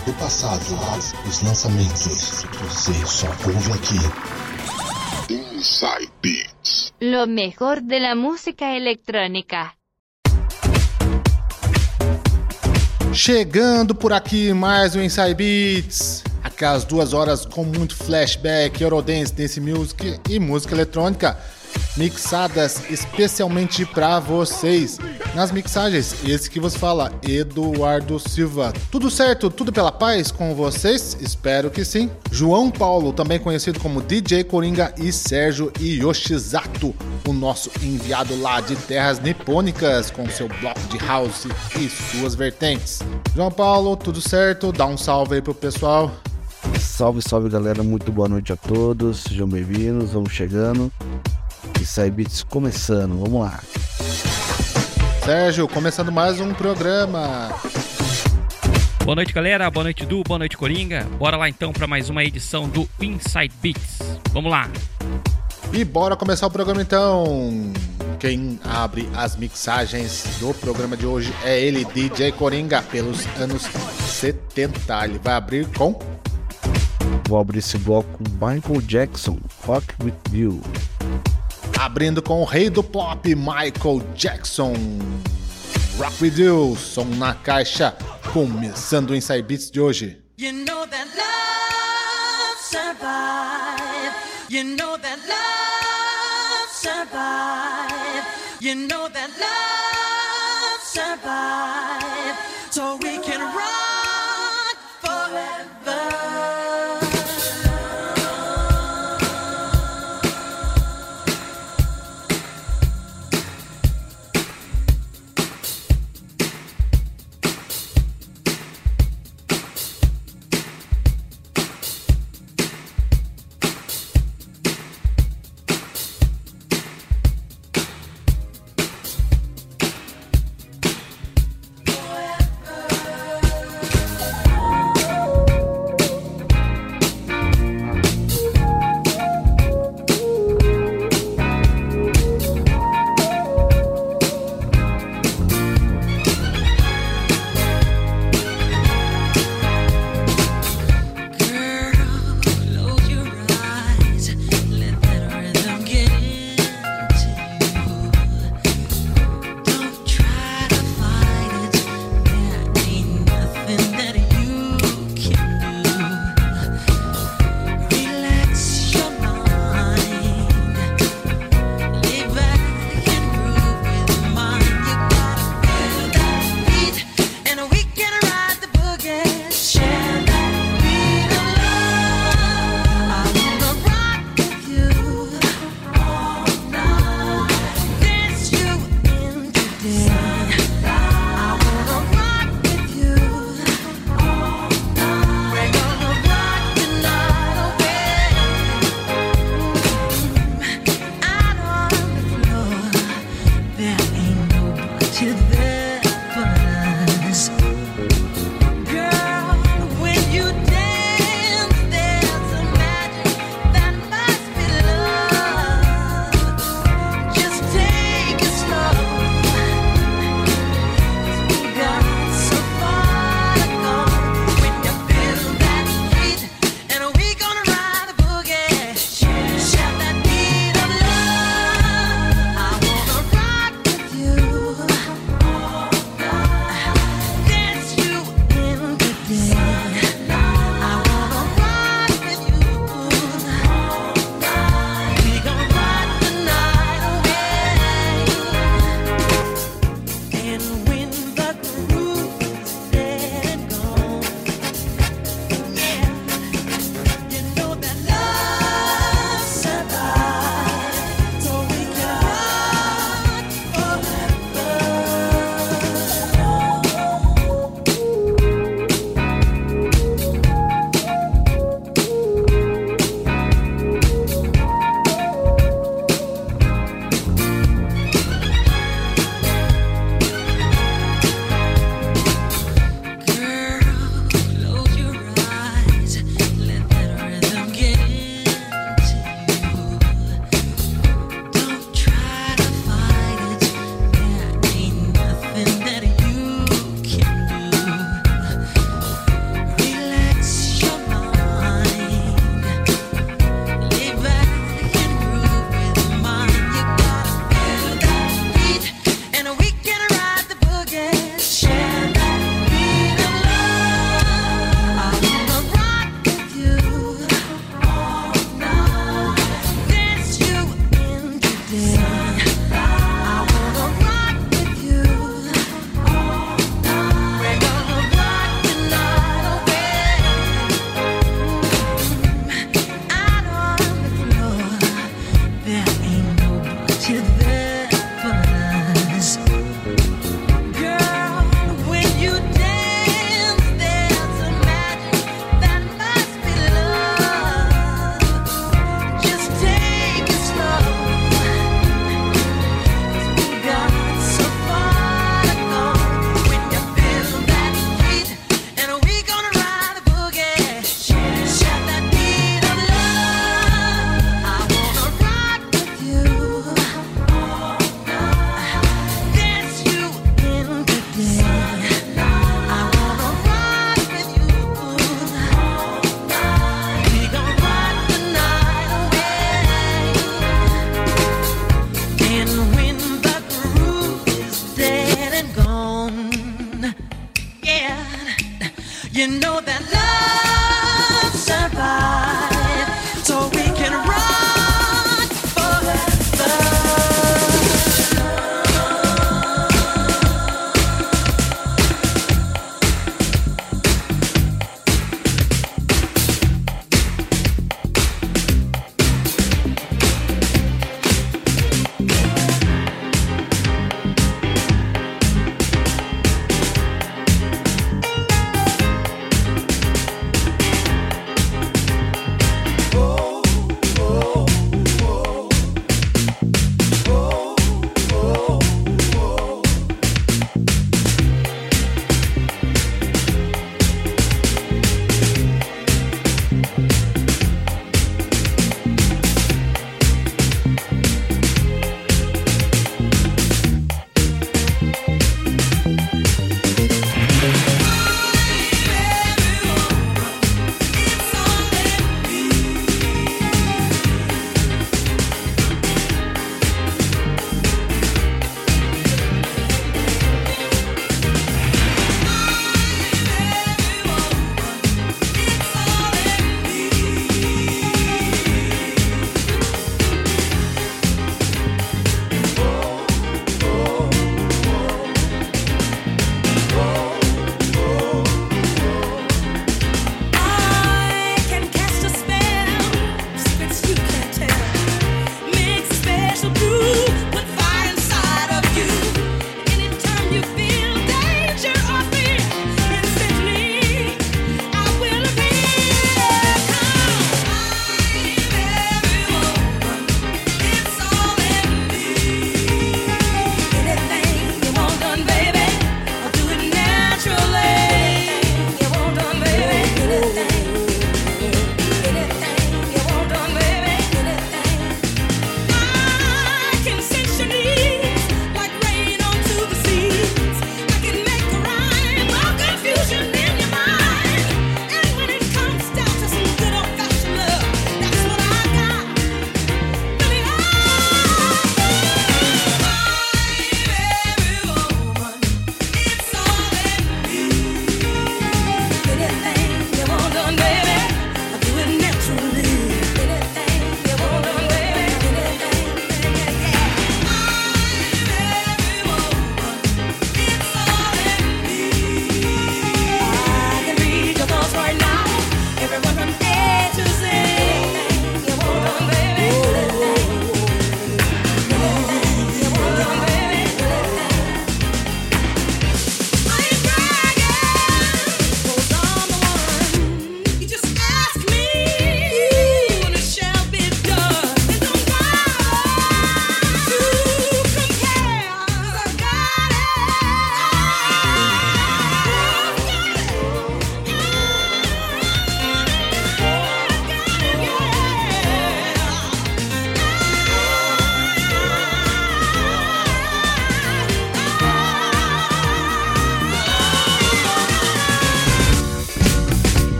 clássicos do passado, os lançamentos. Você só ouve aqui. Inside Beats. Lo mejor de la música electrónica. Chegando por aqui mais um Inside Beats. Aquelas duas horas com muito flashback, Eurodance, dance music e música eletrônica mixadas especialmente para vocês. Nas mixagens, esse que vos fala, Eduardo Silva. Tudo certo? Tudo pela paz com vocês? Espero que sim. João Paulo, também conhecido como DJ Coringa, e Sérgio Yoshizato, o nosso enviado lá de terras nipônicas, com seu bloco de house e suas vertentes. João Paulo, tudo certo? Dá um salve aí pro pessoal. Salve, salve galera, muito boa noite a todos, sejam bem-vindos, vamos chegando. Inside Beats começando, vamos lá. Sérgio, começando mais um programa. Boa noite, galera. Boa noite, Du. Boa noite, Coringa. Bora lá então para mais uma edição do Inside Beats. Vamos lá. E bora começar o programa então. Quem abre as mixagens do programa de hoje é ele, DJ Coringa, pelos anos 70. Ele vai abrir com. Vou abrir esse bloco com Michael Jackson, Rock With You. Abrindo com o rei do pop, Michael Jackson. Rock With You, som na caixa. Começando o Inside Beats de hoje. You know that love survive. You know that love survive. You know that love survive. So we can rock that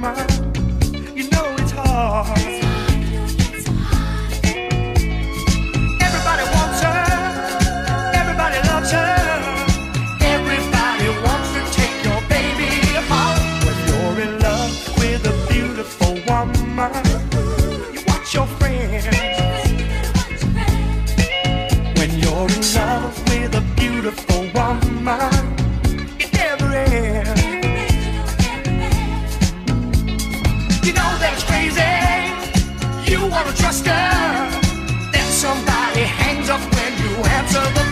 You know it's hard. never trust her. Then somebody hangs up when you answer the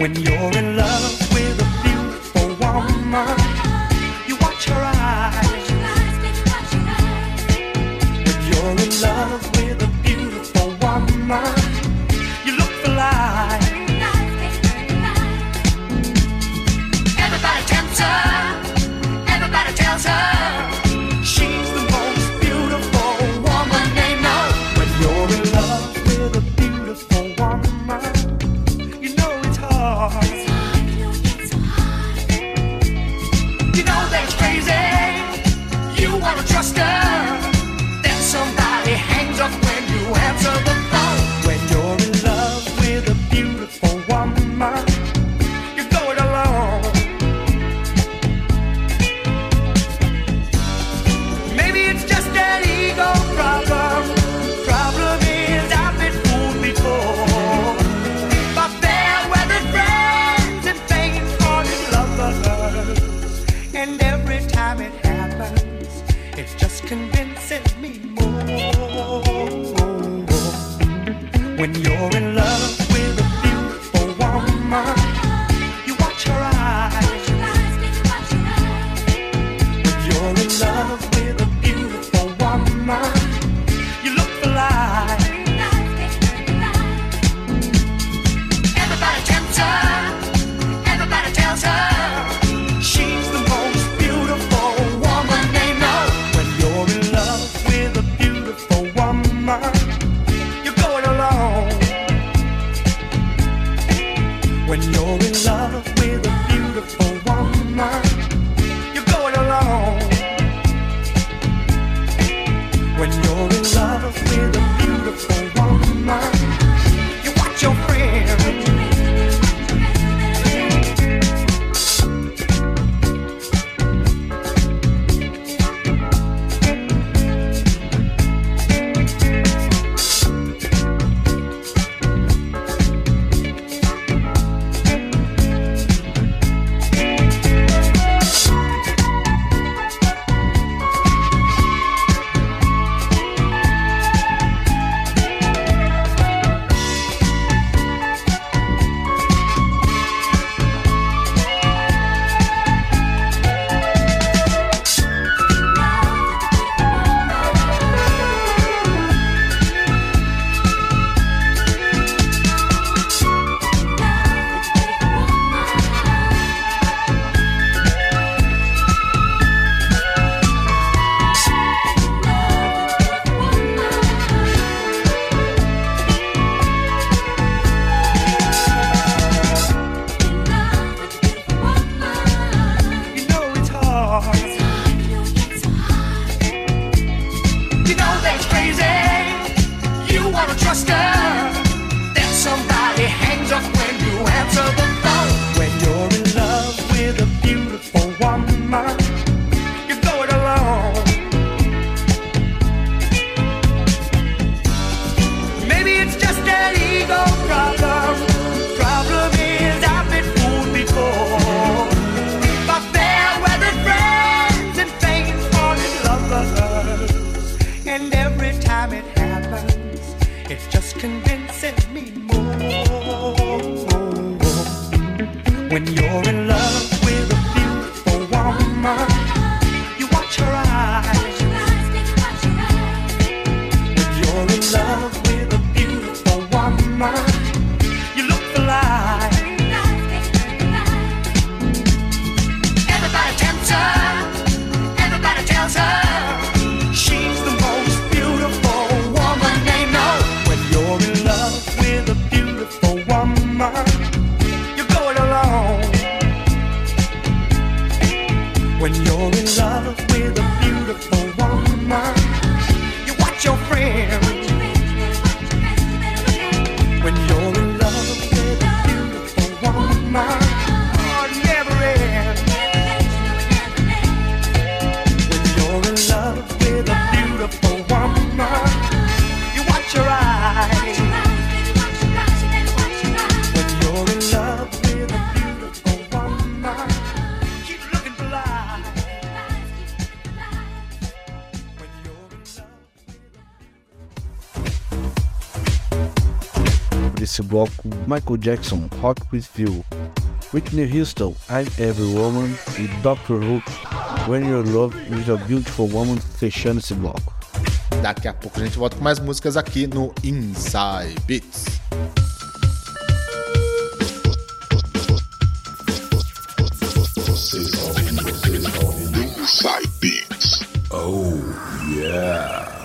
When you're in love. heart. It's just convincing me more, more, more. when you're. Desse bloco Michael Jackson, Rock With You. Whitney Houston, I'm Every Woman e Dr. Hook, When Your Love Is a Beautiful Woman, fechando esse bloco. Daqui a pouco a gente volta com mais músicas aqui no Inside Beats. Inside Beats. Oh, yeah.